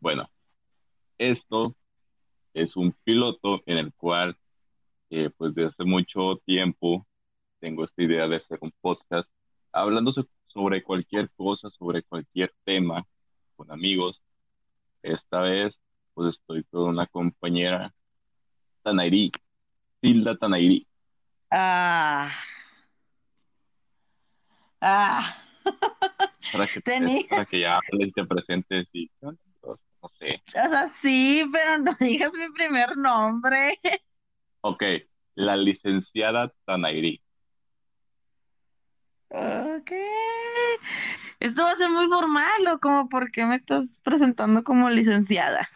Bueno, esto es un piloto en el cual, eh, pues desde hace mucho tiempo, tengo esta idea de hacer un podcast hablando so- sobre cualquier cosa, sobre cualquier tema, con amigos. Esta vez, pues estoy con una compañera, Tanairi, Tilda Tanairi, Ah, ah, para que, tenía, para que ya te presentes y, no sé. o sea, sí, pero no digas mi primer nombre. Ok, la licenciada Tanairi. Ok. Esto va a ser muy formal, ¿o como por qué me estás presentando como licenciada?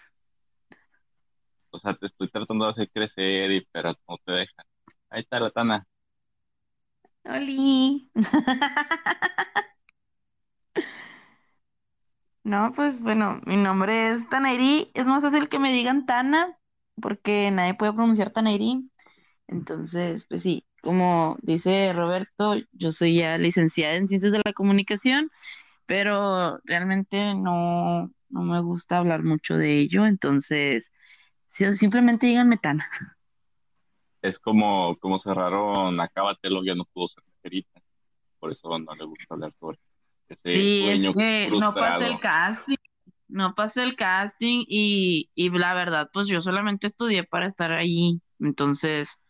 O sea, te estoy tratando de hacer crecer, y, pero no te dejan. Ahí está la Tana. Oli. No, pues bueno, mi nombre es Tanairi. Es más fácil que me digan Tana, porque nadie puede pronunciar Tanairi. Entonces, pues sí, como dice Roberto, yo soy ya licenciada en Ciencias de la Comunicación, pero realmente no, no me gusta hablar mucho de ello. Entonces, simplemente díganme Tana. Es como, como cerraron Acábatelo, ya no pudo ser. Por eso no le gusta hablar sobre Sí, es que no pasé el casting, no pasé el casting y, y la verdad, pues yo solamente estudié para estar allí. Entonces,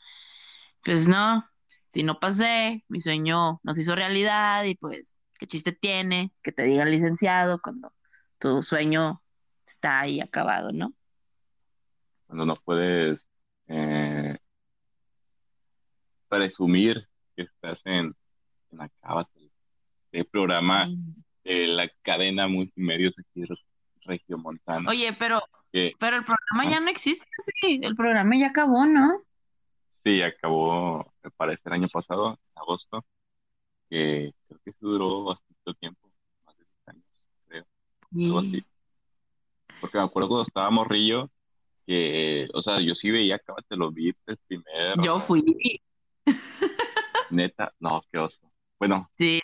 pues no, si no pasé, mi sueño no se hizo realidad y pues, ¿qué chiste tiene que te diga licenciado cuando tu sueño está ahí acabado, ¿no? Cuando no puedes eh, presumir que estás en, en Acábatelo. El programa Sí. de la cadena multimedios aquí re- regiomontana. Oye, pero, Que pero el programa ya no existe, sí, el programa ya acabó, ¿no? sí, acabó, me parece, el año pasado, en agosto, que creo que eso duró bastante tiempo, más de 10 años, creo, algo así. Sí. Porque me acuerdo cuando estaba morrillo, que, o sea, yo sí veía Acábatelo, vi el primer, Yo fui, neta, no, qué oso. Bueno, sí.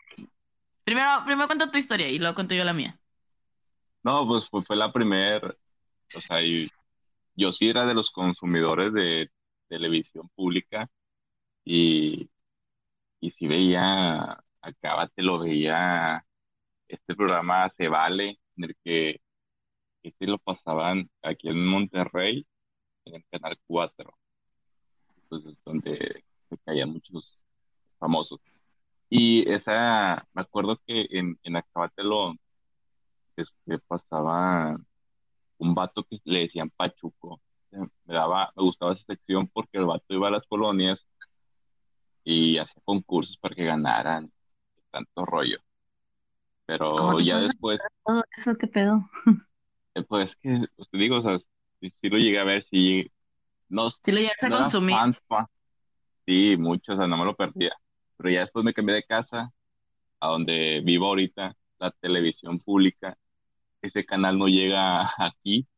Primero, primero cuenta tu historia y luego cuento yo la mía. no, pues fue, fue la primer, o sea, yo sí era de los consumidores de televisión pública y, y sí veía, Acábatelo, veía este programa Se Vale, en el que este lo pasaban aquí en Monterrey, en el Canal 4, pues es donde se caían muchos famosos. Y esa, me acuerdo que en, en Acábatelo este, pasaba un vato que le decían Pachuco. Me daba, me gustaba esa sección porque el vato iba a las colonias y hacía concursos para que ganaran tanto rollo. ¿Cómo Pero ya después, todo eso? ¿Qué pedo? eh, pues que, pues te digo, o sea, sí, sí lo llegué a ver, sí, no, Si lo llegas a no consumir. fan, fan, sí, mucho, o sea, no me lo perdía. Pero ya después me cambié de casa a donde vivo ahorita, la televisión pública. Ese canal no llega aquí,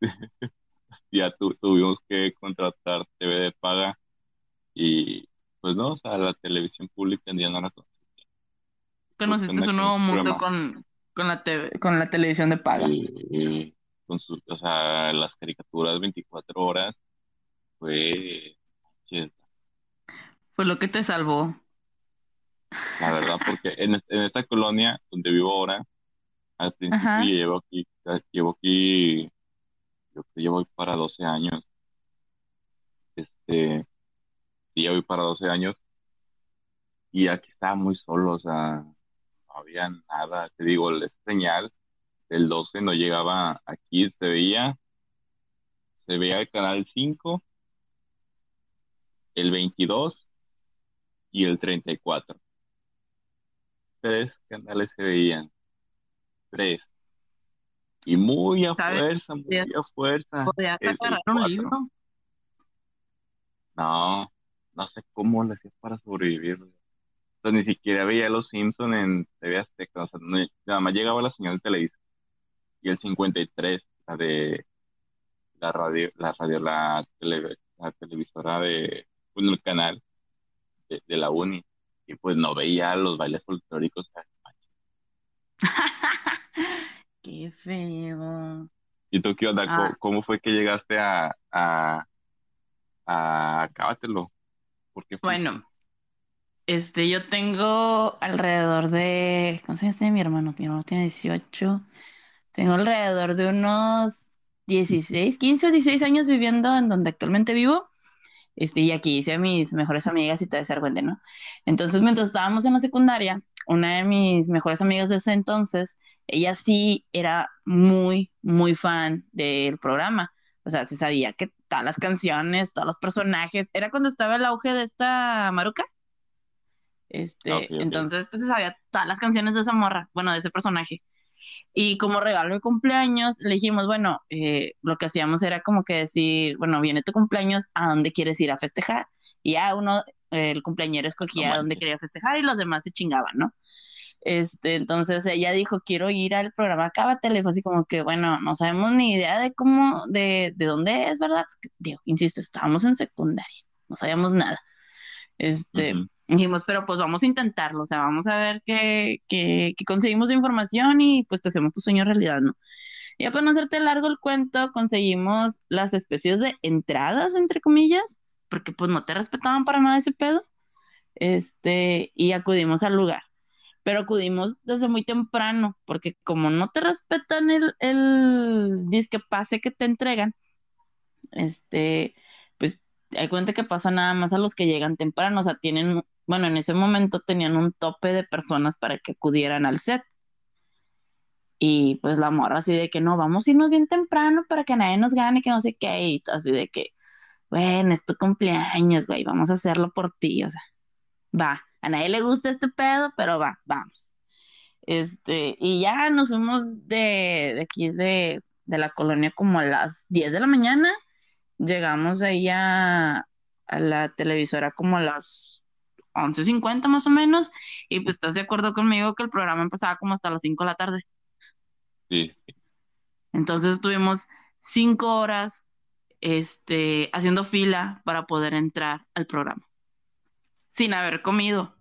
ya tu- tuvimos que contratar TV de paga y pues no, o sea, la televisión pública ya no la conseguía. Conociste aquí un nuevo mundo con, con la TV con la televisión de paga. y, con su, o sea, las caricaturas 24 horas fue, Fue lo que te salvó. la verdad, porque en, en esta colonia donde vivo ahora, al principio Ajá. llevo aquí, llevo aquí, yo creo que llevo para 12 años, este, voy para 12 años y aquí estaba muy solo, o sea, no había nada, te digo, la señal del 12 no llegaba aquí, se veía, se veía el canal 5, el 22 y el 34. Tres canales se veían, tres. Y muy a fuerza, muy a fuerza, un 4. libro. No, no sé cómo le hacía para sobrevivir. O sea, ni siquiera veía Los Simpson en TV Azteca, o sea, no- nada más llegaba la señal de Televisa. Y el 53, la de la radio, la radio, la, tele- la televisora de, bueno, el canal de, de la uni. Y pues no veía los bailes folclóricos. Qué feo. ¿Y tú qué onda? Ah. ¿Cómo, cómo fue que llegaste a, a, a Acábatelo? Bueno, este, yo tengo alrededor de, ¿cuántos años tiene mi hermano? Mi hermano tiene 18. Tengo alrededor de unos 16, 15 o 16 años viviendo en donde actualmente vivo. Este, y aquí hice a mis mejores amigas y todo ese argüente, ¿no? Entonces, mientras estábamos en la secundaria, una de mis mejores amigas de ese entonces, ella sí era muy, muy fan del programa. O sea, se sabía que todas las canciones, todos los personajes, era cuando estaba el auge de esta Maruca. Este, Ah, entonces, pues se sabía todas las canciones de esa morra, bueno, de ese personaje. Y como regalo de cumpleaños, le dijimos, bueno, eh, lo que hacíamos era como que decir, bueno, viene tu cumpleaños, ¿a dónde quieres ir a festejar? Y ya uno, eh, el cumpleañero escogía No a dónde quería festejar y los demás se chingaban, ¿no? Este, entonces ella dijo, quiero ir al programa Cábatele, y fue así como que, bueno, no sabemos ni idea de cómo, de, de dónde es, ¿verdad? Porque, digo, insisto, estábamos en secundaria, no sabíamos nada. Este, Ujú. Dijimos, pero pues vamos a intentarlo, o sea, vamos a ver qué, qué, qué conseguimos de información y pues te hacemos tu sueño realidad, ¿no? Ya para no hacerte largo el cuento, conseguimos las especies de entradas, entre comillas, porque pues no te respetaban para nada ese pedo, este, y acudimos al lugar. Pero acudimos desde muy temprano, porque como no te respetan el, el disque pase que te entregan, este, pues hay cuenta que pasa nada más a los que llegan temprano, o sea, tienen, bueno, en ese momento tenían un tope de personas para que acudieran al set. Y pues la morra así de que no, vamos a irnos bien temprano para que nadie nos gane, que no sé qué, y así de que, bueno, es tu cumpleaños, güey, vamos a hacerlo por ti, o sea, va, a nadie le gusta este pedo, pero va, vamos. Este, y ya nos fuimos de, de aquí de, de la colonia como a las 10 de la mañana. Llegamos ahí a, a la televisora como a las 11.50 más o menos. Y pues estás de acuerdo conmigo que el programa empezaba como hasta las 5 de la tarde. Sí. Entonces estuvimos 5 horas este, haciendo fila para poder entrar al programa. Sin haber comido.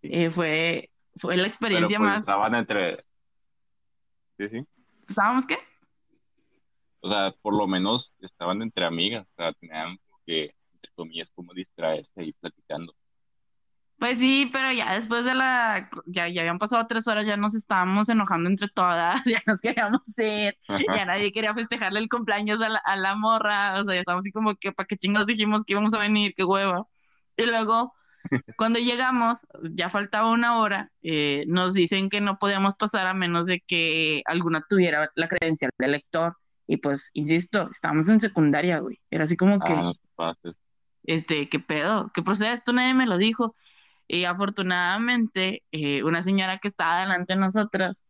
sí. Eh, fue, fue la experiencia pues más... estaban entre... Sí, sí. ¿Estábamos qué? O sea, por lo menos estaban entre amigas, o sea, tenían que, comillas, como distraerse ahí platicando. Pues sí, pero ya después de la, ya, ya habían pasado tres horas, ya nos estábamos enojando entre todas, ya nos queríamos ir, ya nadie quería festejarle el cumpleaños a la, a la morra, o sea, ya estábamos así como que, ¿para qué chingos dijimos que íbamos a venir? ¡Qué hueva! Y luego, cuando llegamos, ya faltaba una hora, eh, nos dicen que no podíamos pasar a menos de que alguna tuviera la credencial de lector. Y pues, insisto, estábamos en secundaria, güey. Era así como que, Ah, no te pases. Este, ¿qué pedo? ¿Qué procede? Esto nadie me lo dijo. Y afortunadamente, eh, una señora que estaba delante de nosotros,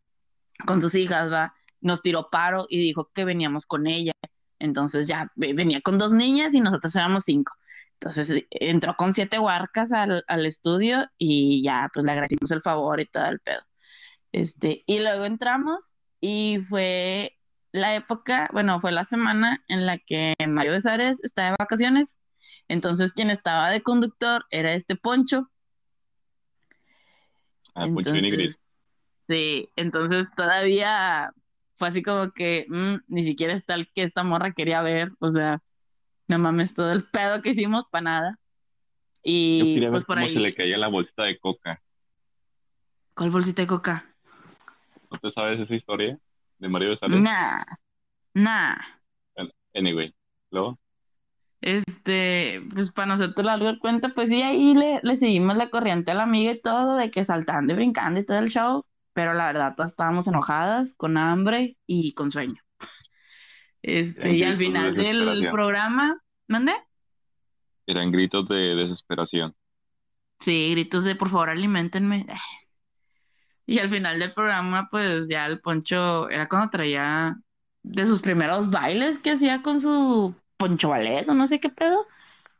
con sus hijas, va, nos tiró paro y dijo que veníamos con ella. Entonces ya ve- venía con dos niñas y nosotros éramos cinco. Entonces entró con siete huarcas al, al estudio y ya pues le agradecimos el favor y todo el pedo. Este, y luego entramos y fue la época, bueno, fue la semana en la que Mario Besares estaba de vacaciones. Entonces quien estaba de conductor era este Poncho. Ah, Poncho y Nigris. Entonces, sí, entonces todavía fue así como que mm, ni siquiera es tal que esta morra quería ver, o sea, no mames, todo el pedo que hicimos para nada. Yo Y ver pues por cómo se le ahí, caía la bolsita de coca. ¿cuál bolsita de coca? ¿No te sabes esa historia de Mario Besares? Nah, nah. Anyway, luego, Este, pues para nosotros largo el cuento, pues sí, ahí le, le seguimos la corriente a la amiga y todo, de que saltando y brincando y todo el show, pero la verdad todas estábamos enojadas, con hambre y con sueño. Este, eran y al de final del programa, ¿mande? Eran gritos de desesperación. Sí, gritos de por favor aliméntenme. Y al final del programa, pues ya el Poncho era cuando traía de sus primeros bailes que hacía con su poncho ballet o no sé qué pedo.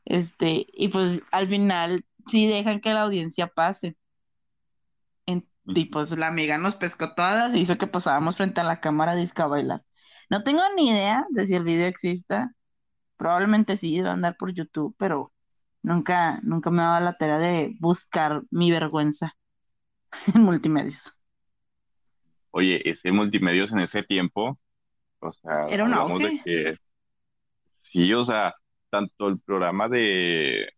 Este, y pues al final sí dejan que la audiencia pase. En- y pues la amiga nos pescó todas y hizo que pasábamos frente a la cámara disco a bailar. No tengo ni idea de si el video exista. Probablemente sí, debe andar por YouTube, pero nunca, nunca me dado la tarea de buscar mi vergüenza en multimedios. Oye, ese multimedios en ese tiempo, o sea, Era un hablamos de auge. que sí, o sea, tanto el programa de,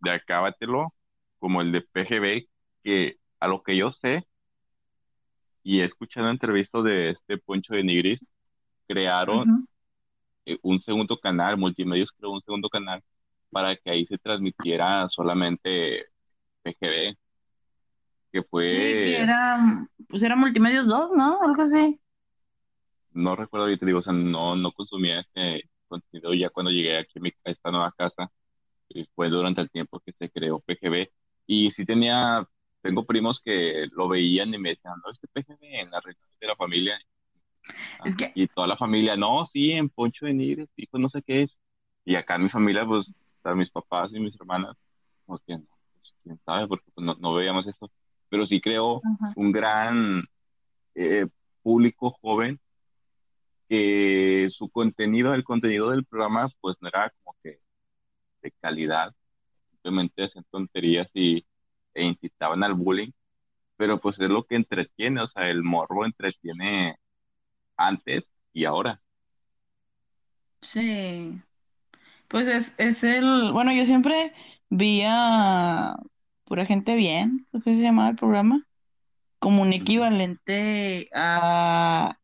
de Acábatelo como el de PGB, que a lo que yo sé y he escuchado entrevistas de este Poncho de Nigris, crearon eh, un segundo canal, Multimedios creó un segundo canal para que ahí se transmitiera solamente PGB, que Sí, que fue, era, pues era Multimedios 2, ¿no? Algo así. no recuerdo, y te digo, o sea, no, no consumía este contenido ya cuando llegué aquí a, mi- a esta nueva casa, y fue durante el tiempo que se creó PGB, y sí tenía, tengo primos que lo veían y me decían, no, es que PGB en la reunión de la familia, Es que, Y toda la familia, no, sí, en Poncho de Nigres, hijo, no sé qué es. Y acá en mi familia, pues, están mis papás y mis hermanas, pues, que no, pues, quién sabe, porque pues, no, no veíamos eso. Pero sí creo Ajá. un gran eh, público joven que su contenido, el contenido del programa, pues no era como que de calidad, simplemente hacían tonterías y, e incitaban al bullying, pero pues es lo que entretiene, o sea, el morbo entretiene antes y ahora. sí. Pues es, es el, bueno, yo siempre vi a Pura Gente Bien, creo que se llamaba el programa, como un equivalente a,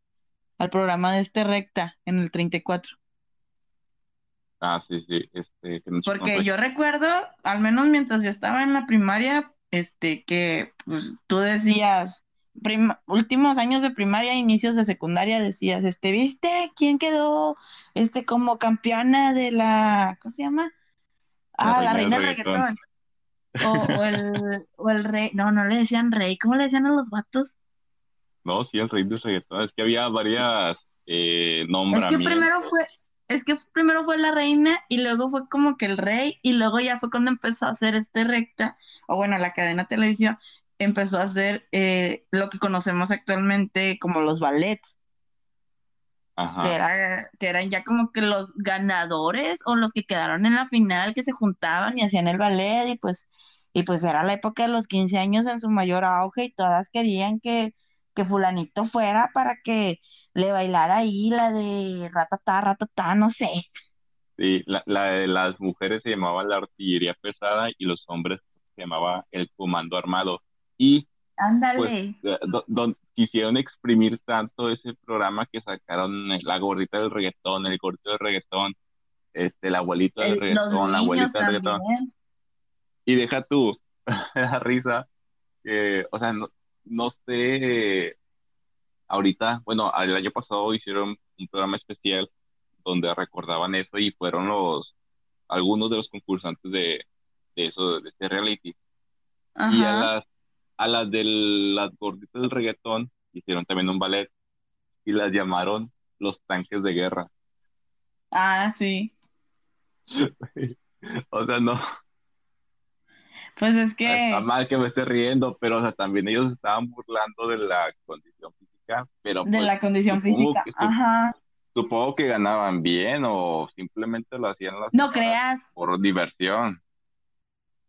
al programa de este Recta en el 34. Ah, sí, sí, este, que con Porque yo recuerdo, al menos mientras yo estaba en la primaria, este, que pues tú decías, prim- últimos años de primaria, inicios de secundaria, decías, este, ¿viste quién quedó, este, como campeona de la, ¿cómo se llama? La Ah, la reina del reina del reggaetón. reggaetón. O, o el, o el rey, no, no le decían rey, ¿cómo le decían a los vatos? No, sí, el rey del reggaetón. Es que había varias eh, Es que primero nombramientos. fue, es que primero fue la reina y luego fue como que el rey y luego ya fue cuando empezó a hacer este recta, o bueno, la cadena televisiva empezó a hacer eh, lo que conocemos actualmente como los ballets, que Ajá. era, que eran ya como que los ganadores o los que quedaron en la final que se juntaban y hacían el ballet y pues, y pues era la época de los 15 años en su mayor auge y todas querían que, que fulanito fuera para que le bailara ahí la de ratatá, ratatá, no sé. Sí, la, la de las mujeres se llamaba la artillería pesada y los hombres se llamaba el comando armado. Y pues Ándale. eh, do- quisieron exprimir tanto ese programa que sacaron eh, la gorrita del reggaetón, el gordito del reggaetón, este, el abuelito del El- reggaetón, la abuelita del reggaetón. Y deja tú, la risa, que, o sea, no, no sé, ahorita, bueno, el año pasado hicieron un programa especial donde recordaban eso y fueron los, algunos de los concursantes de, de eso, de este reality. Y a las, a las de las gorditas del reggaetón hicieron también un ballet y las llamaron los tanques de guerra. Ah, sí. O sea, no, Pues es está que mal que me esté riendo, pero o sea, también ellos estaban burlando de la condición física, pero de pues la condición física. que, Ajá. supongo que ganaban bien o simplemente lo hacían las No creas. por diversión.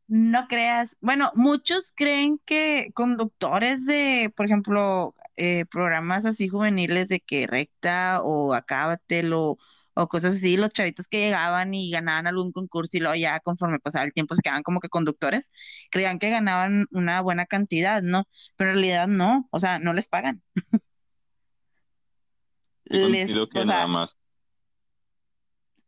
No creas. Bueno, muchos creen que conductores de, por ejemplo, eh, programas así juveniles de que recta o acábatel o, cosas así, los chavitos que llegaban y ganaban algún concurso y luego ya conforme pasaba el tiempo se quedaban como que conductores, creían que ganaban una buena cantidad, ¿no? Pero en realidad no, o sea, no les pagan. Les, creo que o nada sea, más.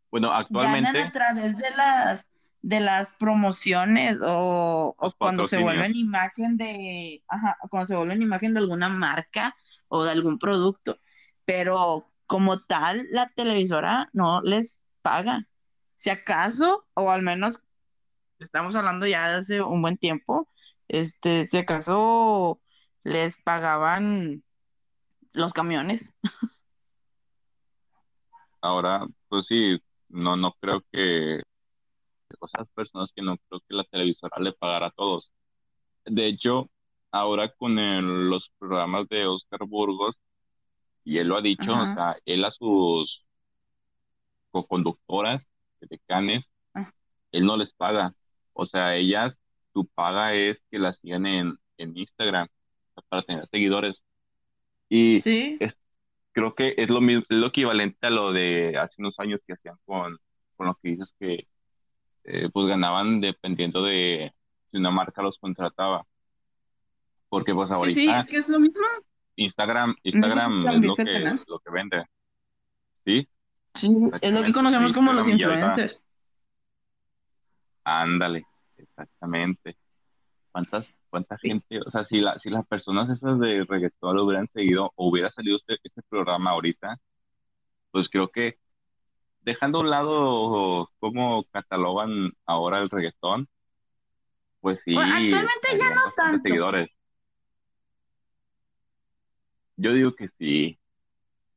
Bueno, ganan a actualmente través de las de las promociones o, o cuando se vuelven imagen de, ajá, cuando se vuelven imagen de alguna marca o de algún producto, pero como tal la televisora no les paga. Si acaso, o al menos estamos hablando ya de hace un buen tiempo, este, si acaso les pagaban los camiones. Ahora, pues sí, no, no creo que, o sea, personas que no creo que la televisora le pagara a todos. De hecho, ahora con el- los programas de Oscar Burgos, y él lo ha dicho, o Ajá. sea, él a sus co-conductoras, decanes, ah, él no les paga. O sea, ellas, su paga es que las sigan en, en Instagram para tener seguidores. Y Sí, es- creo que es lo mismo, es lo equivalente a lo de hace unos años que hacían con, con lo que dices que eh, pues ganaban dependiendo de si una marca los contrataba. Porque pues sí, sí, ahorita es que es lo mismo. Instagram, Instagram es lo que, lo que vende, ¿sí? Sí, es lo que conocemos como los influencers. Ándale, exactamente. ¿Cuántas, cuánta gente, o sea, si, la, si las personas esas de reggaetón lo hubieran seguido o hubiera salido este, este programa ahorita, pues creo que dejando a un lado cómo catalogan ahora el reggaetón, pues sí, Bueno, actualmente ya no tanto. seguidores. Yo digo que sí,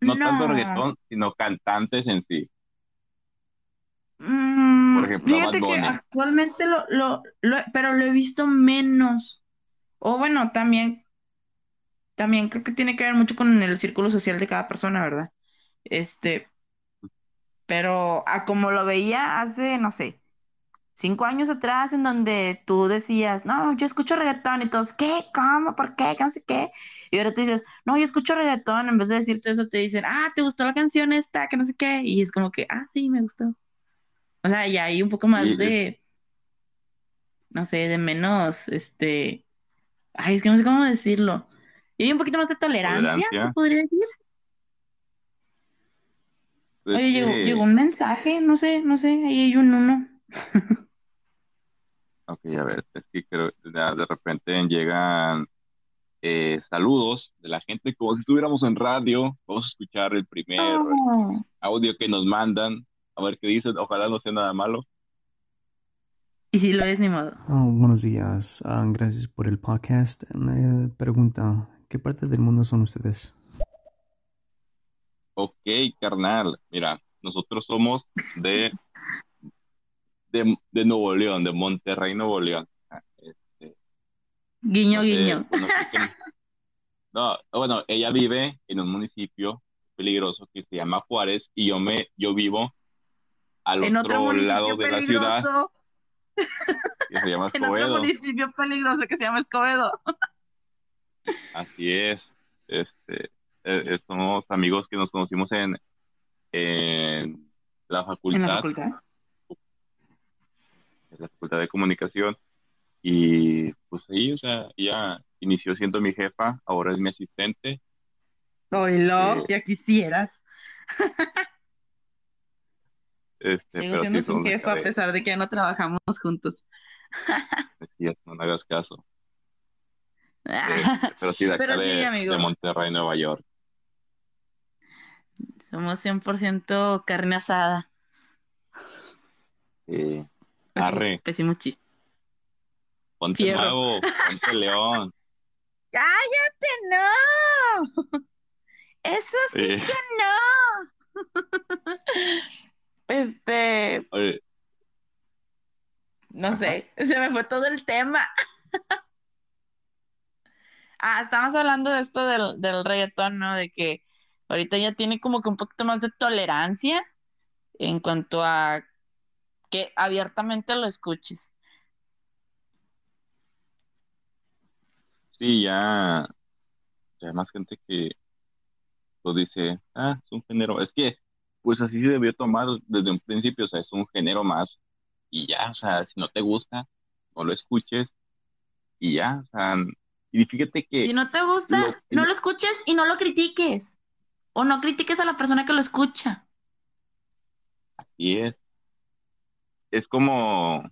no tanto reggaetón, sino cantantes en sí. Mm, Por ejemplo, fíjate que actualmente lo, lo, lo, pero lo he visto menos. O bueno, también, también creo que tiene que ver mucho con el círculo social de cada persona, ¿verdad? Este, pero a como lo veía hace, no sé, cinco años atrás, en donde tú decías, no, yo escucho reggaetón, y todos, ¿qué? ¿Cómo? ¿Por qué? ¿Qué no sé qué? Y ahora tú dices, no, yo escucho reggaetón, en vez de decirte eso, te dicen, ah, ¿te gustó la canción esta? Que no sé qué. Y es como que, ah, sí, me gustó. O sea, ya hay un poco más de, no sé, de menos, este, ay, es que no sé cómo decirlo. Y hay un poquito más de tolerancia, se podría decir. Es Oye, llegó, llegó un mensaje, no sé, no sé, ahí hay un uno. ok, a ver, es que creo, de, de repente llegan eh, saludos de la gente como si estuviéramos en radio. Vamos a escuchar el primer Oh, audio que nos mandan, a ver qué dicen. Ojalá no sea nada malo. y si lo es, ni modo. Oh, buenos días, Ah, gracias por el podcast. Eh, pregunta, ¿qué parte del mundo son ustedes? Ok, carnal, mira, nosotros somos de, de, de Nuevo León, de Monterrey, Nuevo León. Ah, Este, Guiño, guiño. bueno, no, bueno, ella vive en un municipio peligroso que se llama Juárez y yo me, yo vivo al En otro otro lado de la ciudad que se llama en otro municipio peligroso que se llama Escobedo. Así es. Este, eh, somos amigos que nos conocimos en, en la En la facultad, facultad. La facultad de comunicación. Y pues ahí, o sea, ella inició siendo mi jefa, ahora es mi asistente. Oilo, Eh, ya quisieras. este, Sigo siendo sí, su jefa a pesar de que ya no trabajamos juntos. sí, no me hagas caso. Este, pero sí, de acá Pero sí, de, de Monterrey, Nueva York. somos 100% carne asada. Ok, arre, pésimo chiste. ponte Fierro. mago, ponte león. ¡Cállate, no! Eso sí que no. Este, oye, no ajá. sé, se me fue todo el tema. Ah, estamos hablando de esto del, del reggaetón, ¿no? De que ahorita ya tiene como que un poquito más de tolerancia en cuanto a que abiertamente lo escuches. Sí, ya, ya hay más gente que pues dice, ah, es un género. Es que, pues así se debió tomar desde un principio, o sea, es un género más y ya, o sea, si no te gusta, no lo escuches y ya, o sea, y fíjate Si que no te gusta, lo, no lo escuches y no lo critiques. O no critiques a la persona que lo escucha. así es, es como,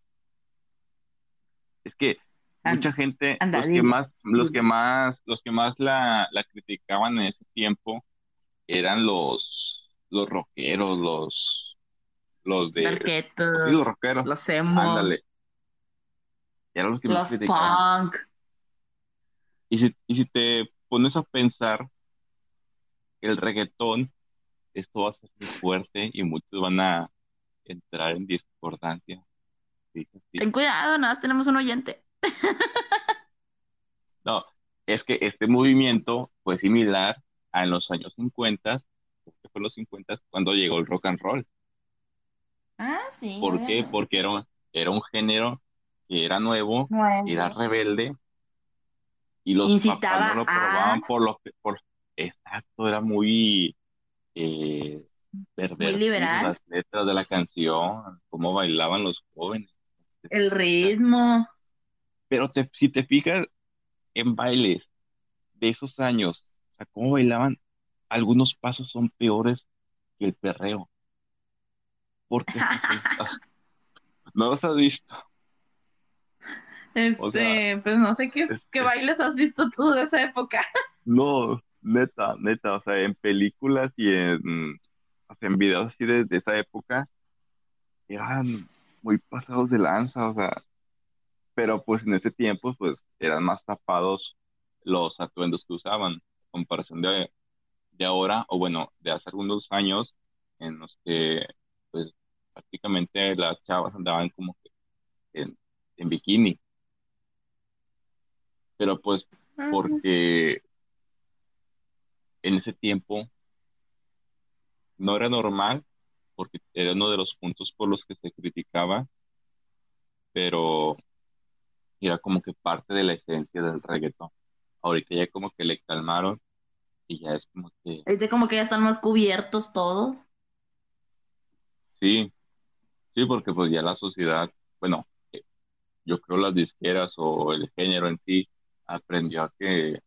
es que mucha gente, anda, los que más, los que más, los que más la, la criticaban en ese tiempo eran los, los rockeros, los, los de, sí, los Darketos, rockeros, los emo, ándale, eran los que más los criticaban. punk. Y si, y si te pones a pensar, el reggaetón, esto va a ser muy fuerte y muchos van a entrar en discordancia. Sí, sí. Ten cuidado, nada más tenemos un oyente. No, es que este movimiento fue similar a en los años 50, que fue en los 50 cuando llegó el rock and roll. Ah, sí, ¿Por qué? Porque era, un- era un género que era nuevo, era Nuevo. rebelde y los papás no Incitaba lo a... probaban por lo que, por, exacto, era muy eh, pervertido liberal. las letras de la canción, cómo bailaban los jóvenes. El ritmo. Pero te- si te fijas en bailes de esos años, o sea, cómo bailaban, algunos pasos son peores que el perreo. Porque no los has visto. Este, O sea, pues no sé qué, qué es- bailes has visto tú de esa época. No, neta, neta, o sea, en películas y en, sea, en videos así de, de esa época, eran muy pasados de lanza, o sea, pero pues en ese tiempo, pues eran más tapados los atuendos que usaban, en comparación de, de ahora, o bueno, de hace algunos años, en los que, pues, prácticamente las chavas andaban como que en, en bikini, pero pues porque en ese tiempo no era normal, porque era uno de los puntos por los que se criticaba, pero era como que parte de la esencia del reggaetón. Ahorita ya como que le calmaron y ya es como que, Ahorita como que ya están más cubiertos todos. sí, sí, porque pues ya la sociedad, bueno, eh, yo creo las disqueras o el género en sí aprendió a que,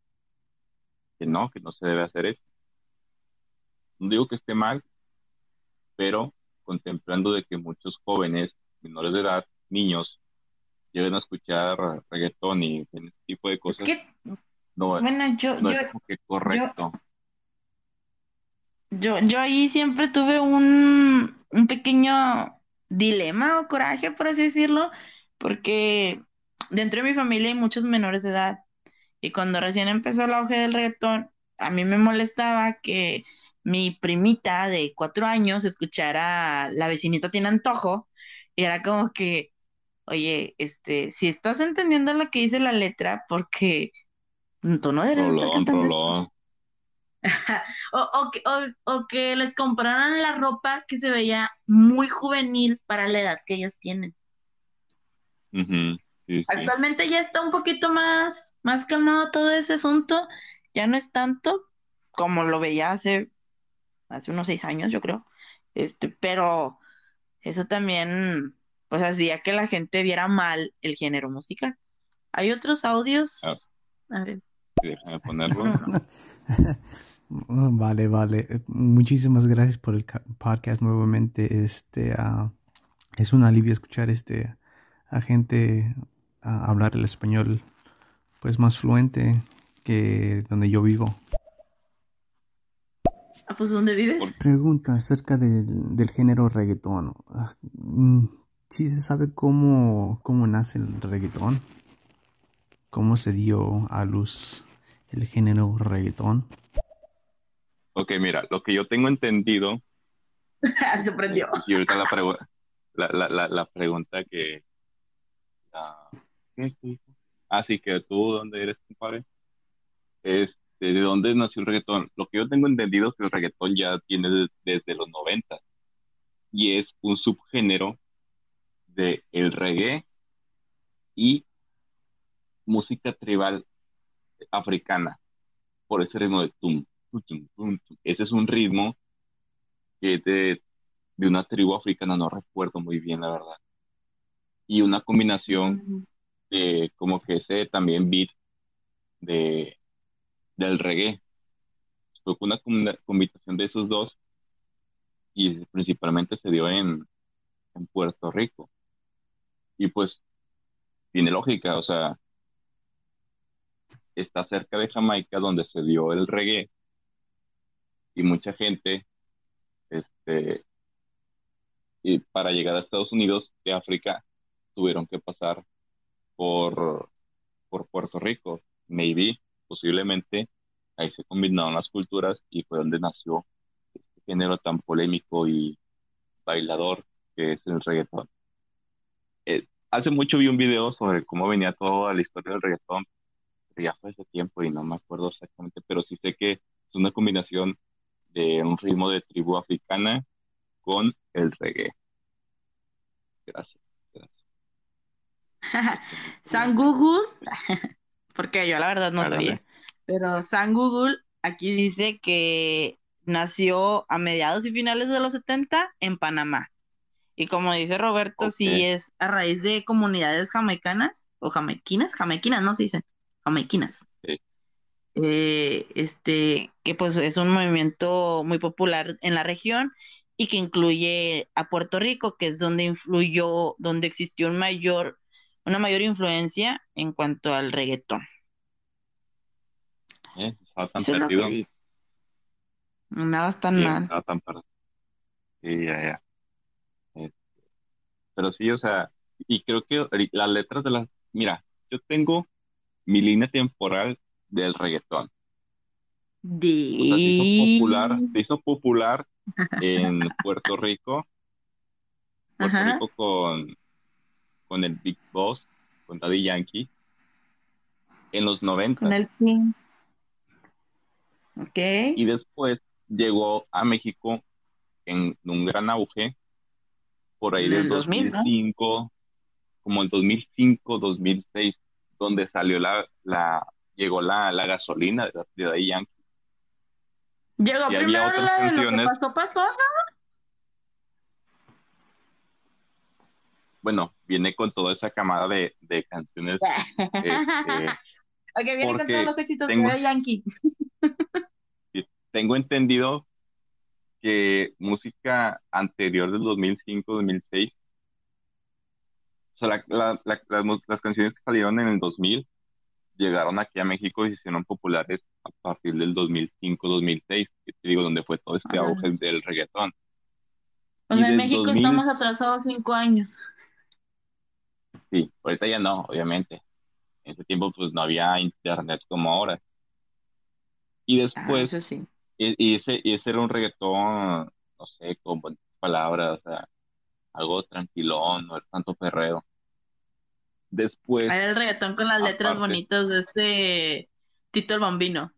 que no, que no se debe hacer eso. No digo que esté mal, pero contemplando de que muchos jóvenes menores de edad, niños, lleguen a escuchar reggaetón y ese tipo de Es cosas, que, no, bueno, yo, no yo, es como que correcto. yo, yo ahí siempre tuve un, un pequeño dilema o coraje, por así decirlo, porque dentro de mi familia hay muchos menores de edad. Y cuando recién empezó el auge del reggaetón, a mí me molestaba que mi primita de cuatro años escuchara La vecinita tiene antojo y era como que, oye, este, si estás entendiendo lo que dice la letra, porque tú no deberías estar Rolón, cantando esto. rolón. O, o que, o- o que les compraran la ropa que se veía muy juvenil para la edad que ellas tienen. Ujú, Sí, sí. Actualmente ya está un poquito más, más calmado todo ese asunto. Ya no es tanto como lo veía hace, hace unos seis años, yo creo. Este, pero eso también, pues hacía que la gente viera mal el género musical. Hay otros audios. A ver, déjame ponerlo. Vale, vale. Muchísimas gracias por el ca- podcast nuevamente. Este, ah, es un alivio escuchar este a gente ah, hablar el español pues más fluente que donde yo vivo. Ah, pues, ¿dónde vives? Pregunta acerca del, del género reggaetón. Ah, mm, ¿Sí se sabe cómo, cómo nace el reggaetón? ¿Cómo se dio a luz el género reggaetón? Ok, mira, lo que yo tengo entendido, Se prendió. y ahorita la, pregu- la, la, la, la pregunta que... la- ¿qué? ¿Qué dijo? Ah, sí, que tú, ¿dónde eres, compadre? Este, ¿de dónde nació el reggaetón? Lo que yo tengo entendido es que el reggaetón ya tiene des- desde los 90 y es un subgénero de el reggae y música tribal africana, por ese ritmo de tum, tum, tum, tum, tum. Ese es un ritmo que es de, de una tribu africana, no recuerdo muy bien, la verdad. Y una combinación de como que ese también beat de, del reggae. Fue una combina- combinación de esos dos y principalmente se dio en, en Puerto Rico. Y pues tiene lógica, o sea, está cerca de Jamaica donde se dio el reggae y mucha gente, este, y para llegar a Estados Unidos de África tuvieron que pasar por, por Puerto Rico. Maybe, posiblemente, ahí se combinaron las culturas y fue donde nació este género tan polémico y bailador que es el reggaetón. Eh, hace mucho vi un video sobre cómo venía toda la historia del reggaetón, pero ya fue hace tiempo y no me acuerdo exactamente, pero sí sé que es una combinación de un ritmo de tribu africana con el reggae. Gracias. gracias. San Google, porque yo la verdad no Ándale. sabía, pero San Google aquí dice que nació a mediados y finales de los 70 en Panamá. Y como dice Roberto, sí Ok. es a raíz de comunidades jamaicanas o jamaiquinas, jamaiquinas, no se dicen, jamaiquinas. Sí. Eh, este, que pues es un movimiento muy popular en la región y que incluye a Puerto Rico, que es donde influyó, donde existió un mayor, una mayor influencia en cuanto al reggaetón. ¿eh? Estaba tan Eso es lo que perdido. dice. No andabas tan Sí, mal. estaba tan perdido. Sí, ya, ya. Este, pero sí, o sea, y creo que las letras de las... Mira, yo tengo mi línea temporal del reggaetón. O sea, se hizo popular, De... se hizo popular en Puerto Rico, Puerto Ajá. Rico con, con el Big Boss, con Daddy Yankee, en los 90. Con el King. Ok. Y después llegó a México en un gran auge, por ahí del el 2000, ¿no? 2005, como el 2005, 2006, donde salió la, la llegó la, la gasolina de, de Daddy Yankee. Llegó Y primero la de lo que pasó, pasó, ¿no? Bueno, viene con toda esa camada de, de canciones. este, Ok, viene con todos los éxitos tengo- de Yankee. tengo entendido que música anterior del 2005, 2006, o sea, la- la- la- las, las canciones que salieron en el 2000 llegaron aquí a México y se hicieron populares a partir del 2005, 2006, que te digo, donde fue todo este auge del reggaetón. O Y en México 2000 estamos atrasados cinco años. Sí, ahorita ya no, obviamente. En ese tiempo pues no había internet como ahora. Y Ah, después, eso sí. y, y ese, y ese era un reggaetón, no sé, con bonitas palabras, o sea, algo tranquilón, no era tanto perreo. Después, Era el reggaetón con las letras aparte- bonitas de este Tito el Bambino.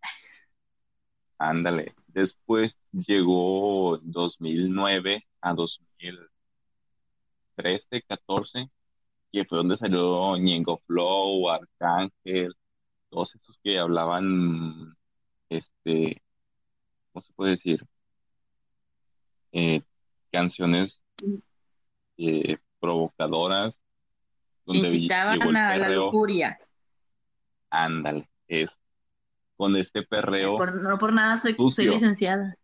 ándale, después llegó 2009 a 2013, 14, que fue donde salió Ñengo Flow, Arcángel, todos esos que hablaban, este, ¿cómo se puede decir? Eh, canciones eh, provocadoras, donde Incitaban a la lujuria. ándale, es con este perreo, Por- no por nada soy, soy licenciada.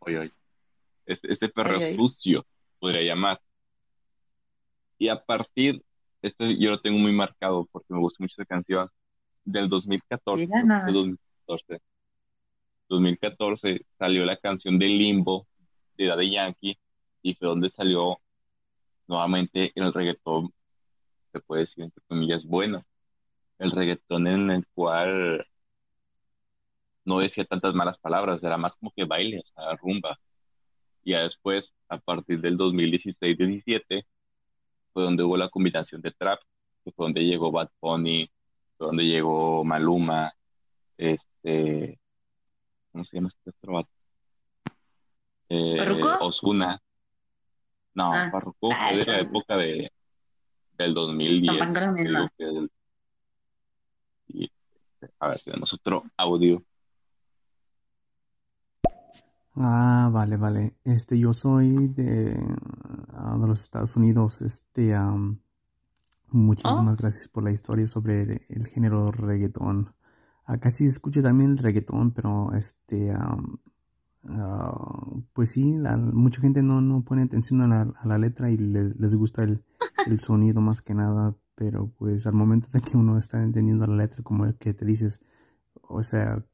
oye, oye, este, este perreo Oye, oye. sucio, podría llamar. Y a partir, este yo lo tengo muy marcado porque me gusta mucho esa canción, del 2014, Mira creo que nada fue más. 2014, 2014 salió la canción de Limbo de Daddy Yankee y fue donde salió nuevamente el reggaetón, se puede decir entre comillas, bueno, el reggaetón en el cual no decía tantas malas palabras, era más como que baile, o sea, rumba. Y ya después, a partir del 2016-17, fue donde hubo la combinación de trap, que fue donde llegó Bad Bunny, fue donde llegó Maluma, este, ¿cómo se llama este otro vato? Eh. Ozuna. No, Ah. Ah, fue de la época de, del 2010. Tan grande, no. que del- y, este, a ver, tenemos otro audio. Ah, vale, vale. Este, yo soy de, ah, de los Estados Unidos. Este, am, muchísimas gracias por la historia sobre el, el género reggaetón. Acá sí se escucha también el reggaetón, pero este, ah, pues sí, la- mucha gente no, no pone atención a la, a la letra y les, les gusta el, el sonido más que nada, pero pues al momento de que uno está entendiendo la letra, como que te dices, o sea,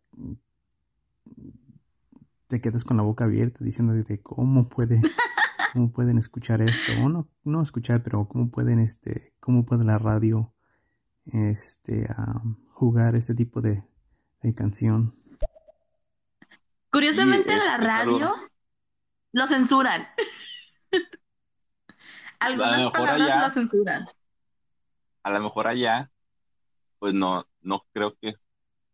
te quedas con la boca abierta diciendo de cómo puede, cómo pueden escuchar esto, o no, no escuchar, pero cómo pueden, este, cómo puede la radio, este, ah, jugar este tipo de, de canción. Curiosamente en la es- es radio lo censuran. Algunas mejor palabras allá- lo censuran. a lo mejor allá, pues no, no creo que,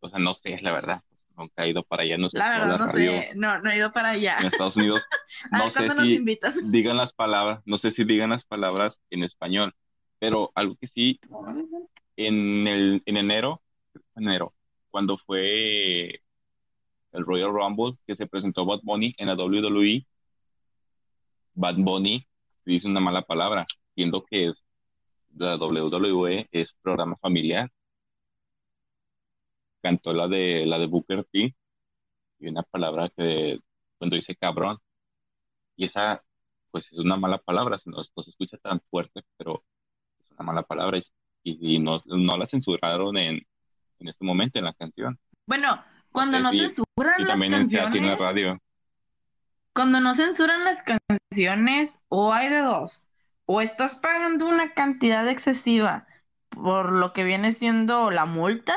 o sea, no sé, la verdad, nunca he ido para allá, no sé La cómo verdad, no radio sé, no, no he ido para allá. en Estados Unidos, A no sé nos si invitas. digan las palabras, no sé si digan las palabras en español, pero algo que sí, en el, en enero, enero, cuando fue el Royal Rumble, que se presentó Bad Bunny en la WWE, Bad Bunny dice una mala palabra, siendo que es la WWE es programa familiar. Cantó la de la de Booker T y una palabra que cuando dice cabrón. Y esa pues es una mala palabra, no, no se escucha tan fuerte, pero es una mala palabra y, y, no, no la censuraron en, en este momento en la canción. Bueno, cuando no censuran las canciones. En la radio. Cuando no censuran las canciones, o hay de dos, o estás pagando una cantidad excesiva por lo que viene siendo la multa,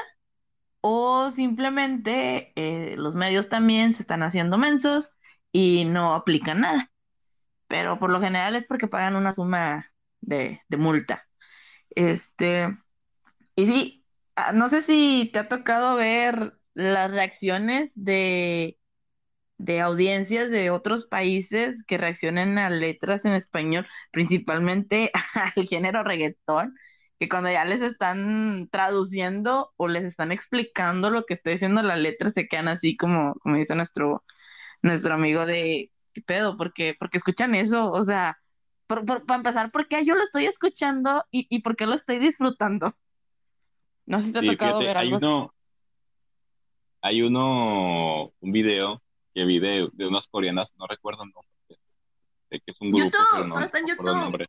o simplemente eh, los medios también se están haciendo mensos y no aplican nada. Pero por lo general es porque pagan una suma de, multa. Este, y sí, ah, no sé si te ha tocado ver las reacciones de, de audiencias de otros países que reaccionen a letras en español, principalmente al género reggaetón, que cuando ya les están traduciendo o les están explicando lo que está diciendo la letra, se quedan así como, como dice nuestro, nuestro amigo de ¿qué pedo? Porque, porque escuchan eso, o sea, para empezar, ¿por qué yo lo estoy escuchando y, y por qué lo estoy disfrutando? No sé si te ha tocado ver algo así hay uno, un video que vi de, unas coreanas, no recuerdo el nombre, sé que es un grupo, pero no, está en YouTube. el nombre.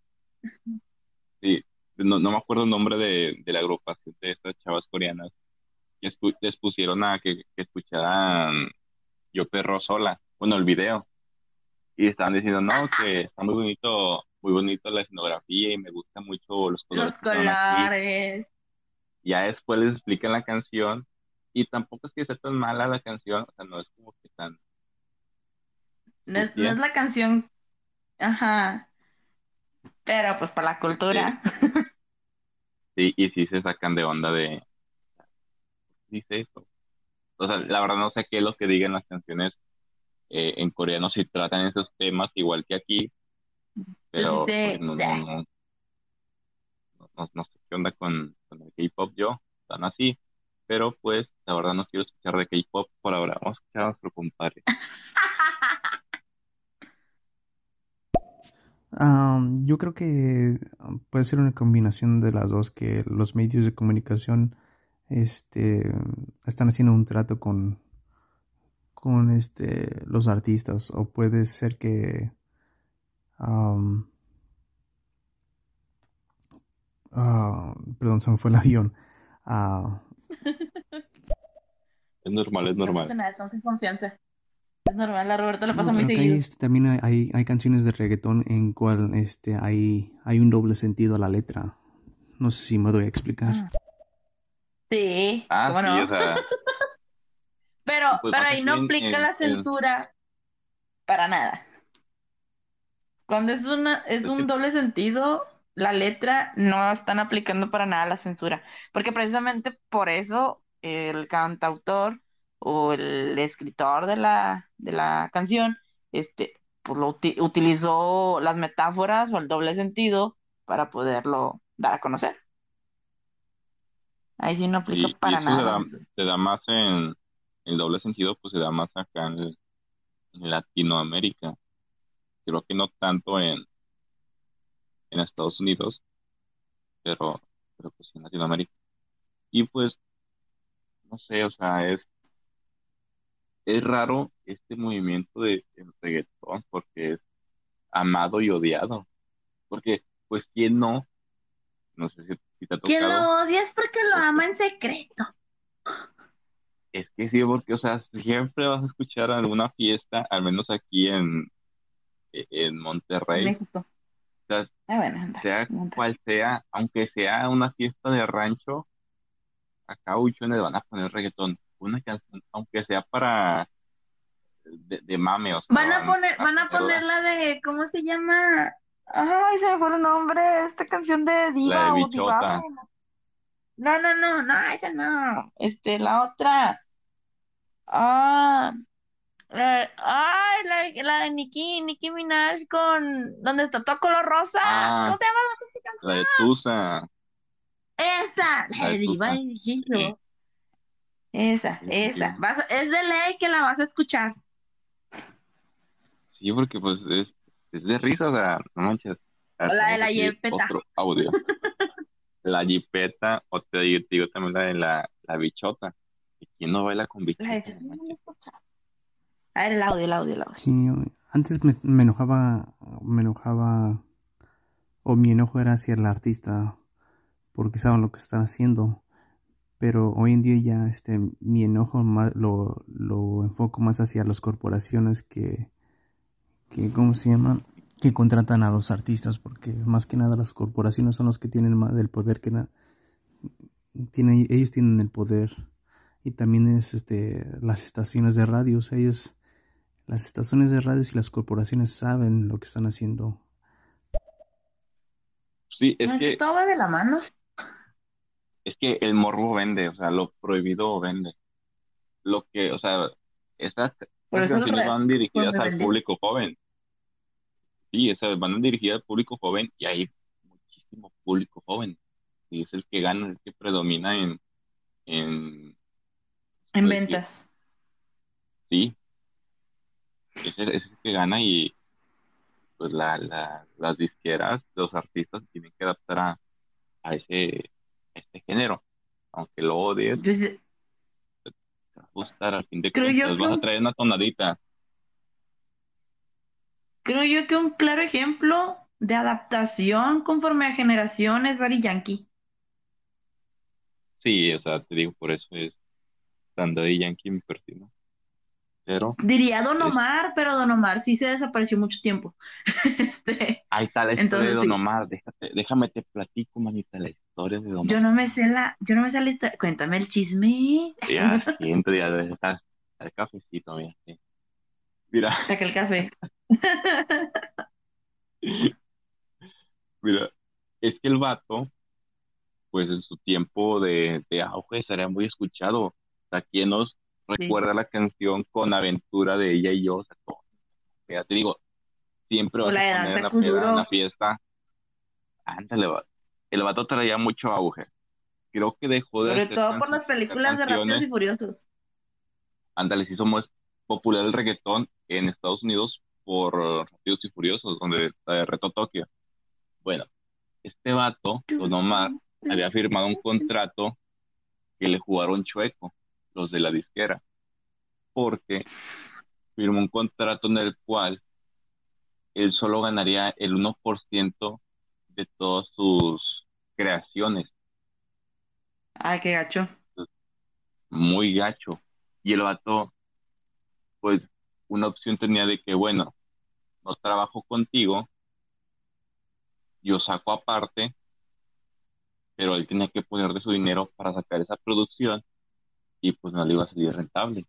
Sí, no, me acuerdo el nombre de, de la agrupación de estas chavas coreanas, que les pusieron a que, que escucharan Yo Perro Sola, bueno, el video, y estaban diciendo, no, que está muy bonito, muy bonito la escenografía y me gustan mucho los colores. Los colores. Ya después les explican la canción y tampoco es que sea tan mala la canción, o sea, no es como que tan... No es, la canción, ajá, pero pues para la cultura. Sí. y sí se sacan de onda de... Dice eso. O sea, la verdad no sé qué es lo que digan las canciones eh, en coreano si tratan esos temas igual que aquí, pero pues, no, no, no, sé qué onda con, con el K-pop yo, están así pero pues la verdad no quiero escuchar de K-pop por ahora. Vamos a escuchar a nuestro compadre. yo creo que puede ser una combinación de las dos, que los medios de comunicación este, están haciendo un trato con, con este, los artistas, o puede ser que ah, perdón, se me fue el avión. Uh, es normal, es normal. No estamos en confianza. Es normal, a Roberto le pasa muy seguido. Este, también hay, hay, canciones de reggaetón en cual este, hay, hay un doble sentido a la letra. No sé si me doy a explicar. Ah. Sí, ah, sí, o sea... pero, pues pero ahí no aplica la censura para nada. Cuando es una, es pues un doble sentido, la letra no están aplicando para nada la censura, porque precisamente por eso el cantautor o el escritor de la, de la canción, este, pues lo utilizó las metáforas o el doble sentido para poderlo dar a conocer. Ahí sí no aplica para nada. Se da, más en el doble sentido, pues se da más acá en Latinoamérica. Creo que no tanto en, en Estados Unidos, pero, pero pues en Latinoamérica. Y pues, no sé, o sea, es, es raro este movimiento de, reggaetón porque es amado y odiado. Porque, pues, ¿quién no? No sé si, te ha tocado. Quien lo odia es porque lo ama en secreto. Es que sí, porque, o sea, siempre vas a escuchar alguna fiesta, al menos aquí en, en Monterrey. México sea, ah, sea cual sea, aunque sea una fiesta de rancho, acá le van a poner reggaetón. Una canción, aunque sea para de, de mame, van a poner, van a poner la de, ¿cómo se llama? Ay, se me fue el nombre, esta canción de Diva o Diva. No, no, no, no, esa no. Este, la otra. Ah, eh, ay, la, la, de Nicki, Nicki Minaj con donde está todo color rosa. Ah, ¿Cómo se llama la canción? La de Tusa. Esa, la, de Diva y Esa, esa. Vas, es de ley que la vas a escuchar. Sí, porque pues es, es de risa, o sea, no manches. La de la. Otro audio. la jipeta, o te digo, te digo también la de la, la bichota. ¿Y quién no baila con bichota? La No manches. A ver, el audio, el audio, el audio. Sí, yo- antes me, me enojaba, me enojaba, o mi enojo era hacia el artista, porque saben lo que están haciendo. Pero hoy en día ya este, mi enojo más, lo, lo enfoco más hacia las corporaciones que, que, ¿cómo se llama? Que contratan a los artistas, porque más que nada las corporaciones son los que tienen más del poder que tienen, ellos tienen el poder. Y también es este, las estaciones de radios, ellos, las estaciones de radios y las corporaciones saben lo que están haciendo. Sí, es No, es que que, todo va de la mano. Es que el morbo vende, o sea, lo prohibido vende. Lo que, o sea, estas, estas canciones re- van dirigidas al público joven. Sí, esas van dirigidas al público joven y hay muchísimo público joven. Y es el que gana, el que predomina en, en, En pues, ventas. sí, es el, es el que gana y pues la, la, las disqueras, los artistas tienen que adaptar a, a ese, este género. Aunque lo odies, Yo sí- te va a gustar al fin de Creo yo cuentas, que vas a traer una tonadita. creo yo que un claro ejemplo de adaptación conforme a generación es Daddy Yankee. Sí, o sea, te digo, por eso es tan Daddy Yankee mi perfil, ¿no? Pero Diría Don es, Omar, pero Don Omar sí se desapareció mucho tiempo. Este, ahí está la historia de entonces Don sí. Omar, déjate, déjame te platico, manita, la historia de Don Yo Omar. no me sé la, yo no me sé la historia. Cuéntame el chisme. Ya, siempre, ya, está el cafecito, mira, sí. Mira, Saca el café. mira, es que el vato, pues en su tiempo de, de auge sería muy escuchado. O sea, ¿quién nos Sí. recuerda la canción con aventura de ella y yo? O sea, todo. Ya te digo, siempre vas la a poner la peda, en la fiesta. Ándale, va. El vato traía mucho auge. Creo que dejó de Sobre hacer todo por las películas de Rápidos y. Furiosos. Ándale, sí somos popular el reggaetón en Estados Unidos por Rápidos y Furiosos, donde Reto Tokio. Bueno, este vato, Don Omar, había firmado un contrato que le jugaron chueco, los de la disquera, porque firmó un contrato en el cual él solo ganaría el 1% de todas sus creaciones. Ay, qué gacho. Muy gacho. Y el vato, pues, una opción tenía de que, bueno, no trabajo contigo, yo saco aparte, pero él tenía que poner de su dinero para sacar esa producción y pues no le iba a salir rentable.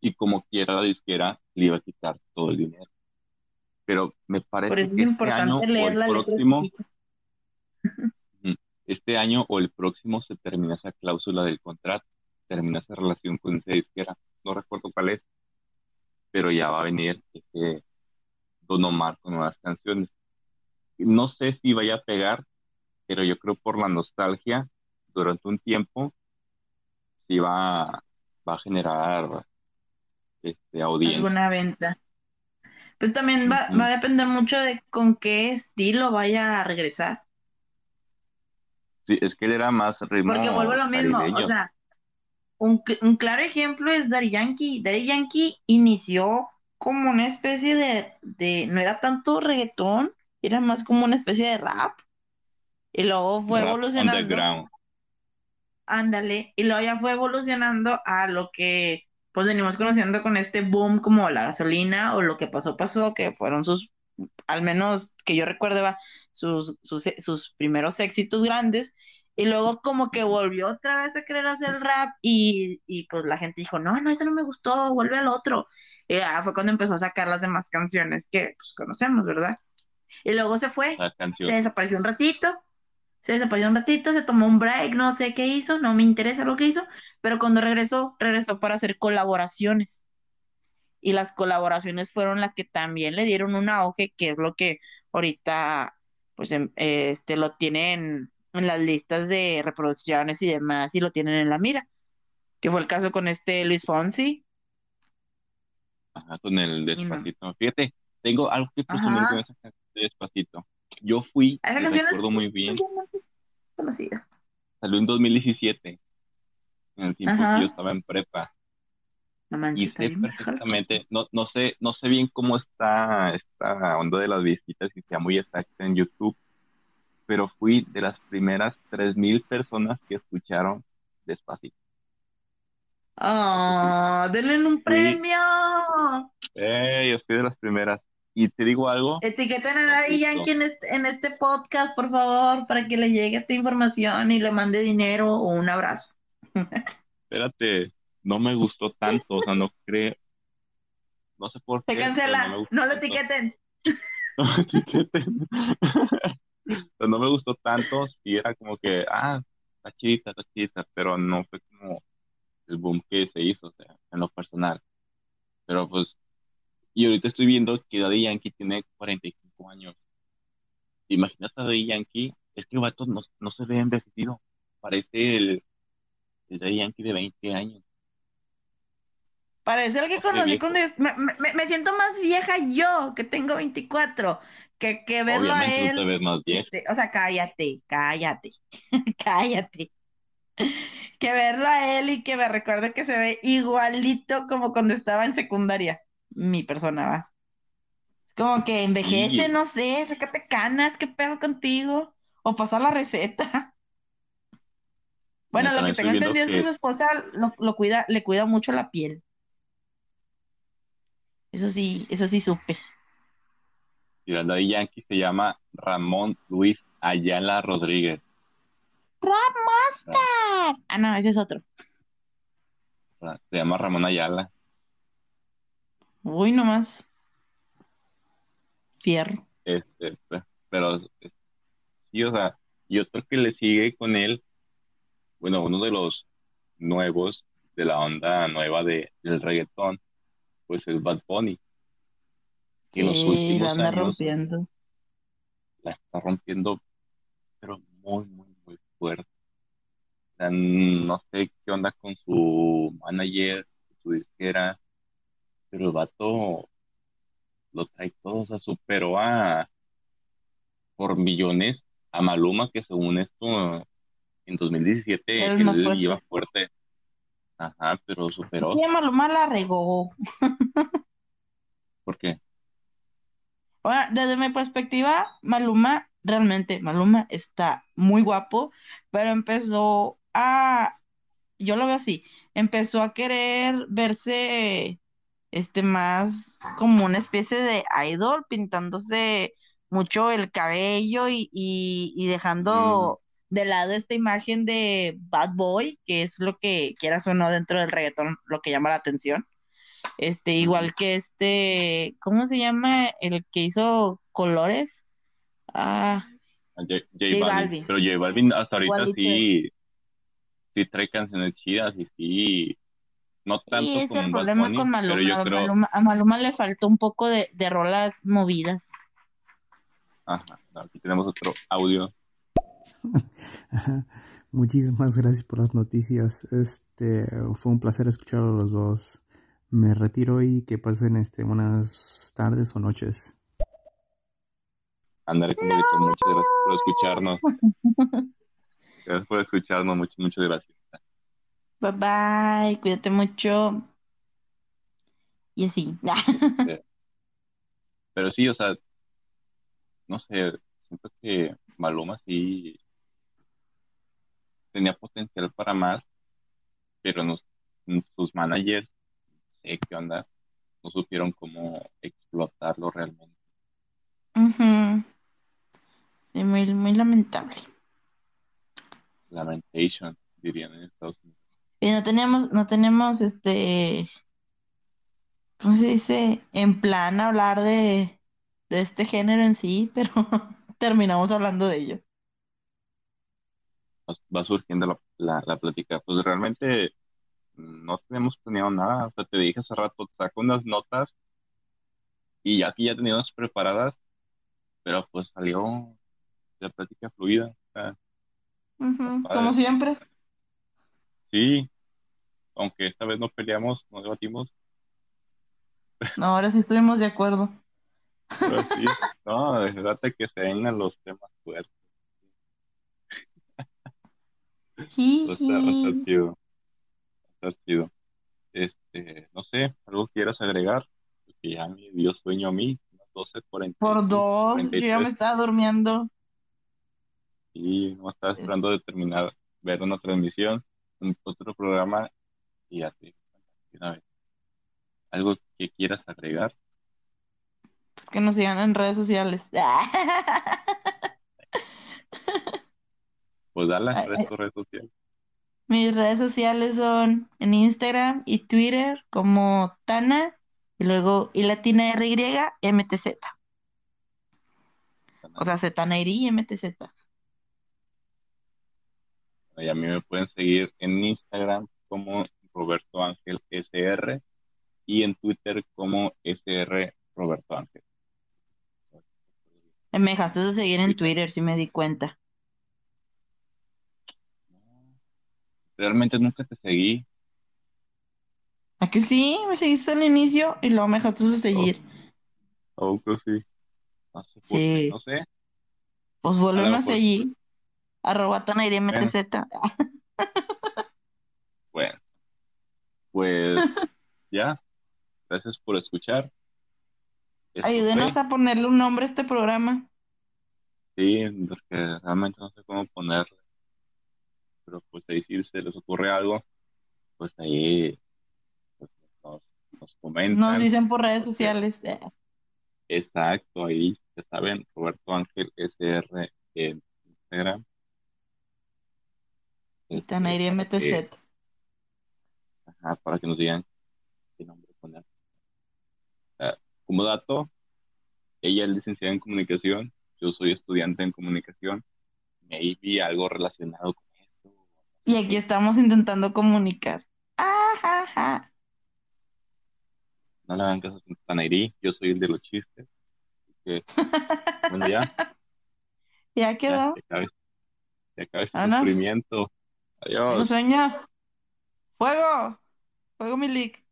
Y como quiera la disquera, le iba a quitar todo el dinero. Pero me Por parece eso es que este año importante o leer el la próximo, este año o el próximo se termina esa cláusula del contrato, termina esa relación con esa disquera. No recuerdo cuál es, pero ya va a venir este Don Omar con nuevas canciones. No sé si vaya a pegar, pero yo creo por la nostalgia, durante un tiempo, sí va, va a generar este, audiencia. Alguna venta. Pues también va, va a depender mucho de con qué estilo vaya a regresar. Sí, es que él era más Porque vuelvo ritmo a lo mismo, o sea, un, un claro ejemplo es Daddy Yankee. Daddy Yankee inició como una especie de, de, no era tanto reggaetón, era más como una especie de rap. Y luego fue Rap evolucionando, underground. Ándale, y luego ya fue evolucionando a lo que pues venimos conociendo con este boom como la gasolina o lo que pasó, pasó, que fueron sus, al menos que yo recuerde, va, sus, sus, sus primeros éxitos grandes. Y luego como que volvió otra vez a querer hacer rap y, y pues la gente dijo, no, no, ese no me gustó, vuelve al otro. Y ya fue cuando empezó a sacar las demás canciones que pues conocemos, ¿verdad? Y luego se fue, se desapareció un ratito, se desapareció un ratito, se tomó un break, no sé qué hizo, no me interesa lo que hizo, pero cuando regresó, regresó para hacer colaboraciones. Y las colaboraciones fueron las que también le dieron un auge, que es lo que ahorita, pues, em- este, lo tienen en las listas de reproducciones y demás, y lo tienen en la mira. que fue el caso con este Luis Fonsi. Ajá, con el no. Despacito. Fíjate, tengo algo que presumir Ajá. con esa canción de Despacito. Yo fui, canción es recuerdo muy bien, conocida. salió en 2017, en el tiempo Ajá. que yo estaba en prepa. No Y manches, está sé perfectamente, no, no sé, no sé bien cómo está esta onda de las visitas y sea muy exacta en YouTube, pero fui de las primeras 3.000 personas que escucharon Despacito. ¡Oh! ¡Denle un premio! Eh, yo fui de las primeras. Y te digo algo, Etiqueten a Daddy. Yankee en este, en este podcast, por favor, para que le llegue esta información y le mande dinero o un abrazo. espérate, no me gustó tanto, o sea, no creo, no sé por Se qué, me cancela, no lo etiqueten. No me etiqueten. Pero no me gustó tanto, sí era como que, ah, está chidita, está chidita, pero no fue como el boom que se hizo, o sea, en lo personal. Pero pues, y ahorita estoy viendo que Daddy Yankee tiene 45 años. ¿Te imaginas a Daddy Yankee? Es que vato no, no se ve envejecido, parece el, el Daddy Yankee de 20 años. Parece el que conocí yo- me, me- me siento más vieja yo, que tengo 24, que, que verlo a te él. ves más viejo. este, o sea, cállate, cállate, cállate. Que verlo a él y que me recuerde que se ve igualito como cuando estaba en secundaria. Mi persona va. Como que envejece, Sí. no sé, sácate canas, qué pedo contigo. O pasar la receta. Bueno, lo que tengo entendido es que su esposa lo, lo cuida, le cuida mucho la piel. Eso sí, eso sí supe. Y Daddy Yankee se llama Ramón Luis Ayala Rodríguez. Ah, no, ese es otro. Se llama Ramón Ayala. Uy, nomás. Fierro. Este, pe- pero eh, sí, o sea, y otro que le sigue con él, bueno, uno de los nuevos de la onda nueva de, del reggaetón, pues es Bad Bunny, que en los Sí, últimos la anda años rompiendo. la está rompiendo, pero muy, muy, muy fuerte. O sea, no sé qué onda con su manager, su disquera, pero el vato lo trae todo, o sea, superó a por millones a Maluma, que según esto en 2017 Era el más él fuerte. iba fuerte. Ajá, pero superó. Sí, Maluma la regó. ¿Por qué? Bueno, desde mi perspectiva, Maluma, realmente, Maluma está muy guapo, pero empezó a, yo lo veo así, empezó a querer verse, este, más como una especie de idol, pintándose mucho el cabello y, y, y dejando de lado esta imagen de bad boy, que es lo que quieras o no dentro del reggaetón, lo que llama la atención. Este, igual que este, ¿cómo se llama? El que hizo colores. Ah, A J, J J Balvin. Balvin. Pero J Balvin hasta ahorita Igualito sí, sí trae canciones chidas y sí, no tanto y es como el Bad problema Bunny, con pero yo Maluma. creo, Maluma- A Maluma le faltó un poco de, de rolas movidas. ajá, aquí tenemos otro audio. Muchísimas gracias por las noticias. Este fue un placer escuchar a los dos. Me retiro y que pasen este buenas tardes o noches. Ándale, compadrito, muchas gracias por escucharnos. Gracias por escucharnos, muchas, muchas gracias. Bye bye, cuídate mucho. Y así. Pero sí, o sea, no sé, siento que Maluma sí tenía potencial para más, pero nos, sus managers, no sé qué onda, no supieron cómo explotarlo realmente. Sí, muy, muy lamentable. Lamentation, dirían en Estados Unidos. Y no tenemos, no tenemos este, ¿cómo se dice? En plan hablar de, de este género en sí, pero terminamos hablando de ello. Nos Va surgiendo la, la, la plática. Pues realmente no tenemos planeado nada. O sea, te dije hace rato, saco unas notas y aquí ya teníamos preparadas, pero pues salió la plática fluida. O sea. Como siempre. sí, aunque esta vez no peleamos, no debatimos, No, ahora sí estuvimos de acuerdo. pero sí, no, déjate que se vengan los temas fuertes. A estar Jiji. chido, estar chido. Este, no sé, algo quieras agregar, porque ya me dio sueño a mí, unas Por 12:45, dos, yo ya me 43, estaba durmiendo. y no estaba Es- esperando de terminar, ver una transmisión, un otro programa, y una vez. ¿Algo que quieras agregar? Pues que nos sigan en redes sociales. Pues da las Ay, ay, redes sociales. Mis redes sociales son en Instagram y Twitter como Tana y luego y latina RY MTZ. O sea, Zetanairi y MTZ. Y a mí me pueden seguir en Instagram como Roberto Ángel SR y en Twitter como SR Roberto Ángel. Me dejaste de seguir en Twitter. Si me di cuenta. Realmente nunca te seguí. ¿A que sí? Me seguiste al inicio y luego me dejaste de seguir. Oh, pues sí. No sé Sí. no sé. Pues vuélveme a seguir. Arroba MTZ. bueno, pues ya. Gracias por escuchar. Esto Ayúdenos fue, a ponerle un nombre a este programa. sí, porque realmente no sé cómo ponerlo, pero pues ahí si se les ocurre algo, pues ahí pues, nos, nos Nos comentan, dicen por redes sociales. exacto, ahí ya saben, Roberto Ángel SR en Instagram, Y este, Tanairi para que, MTZ. Ajá, para que nos digan qué nombre poner. Ah, como dato, ella es licenciada en comunicación, yo soy estudiante en comunicación, maybe algo relacionado con esto, Y aquí estamos intentando comunicar. Ajaja. no le hagan caso a Tanairi, yo soy el de los chistes, que, bueno, ya, Ya ya, quedó. se sufrimiento, Tengo adiós. sueño. Fuego. Fuego, Milik.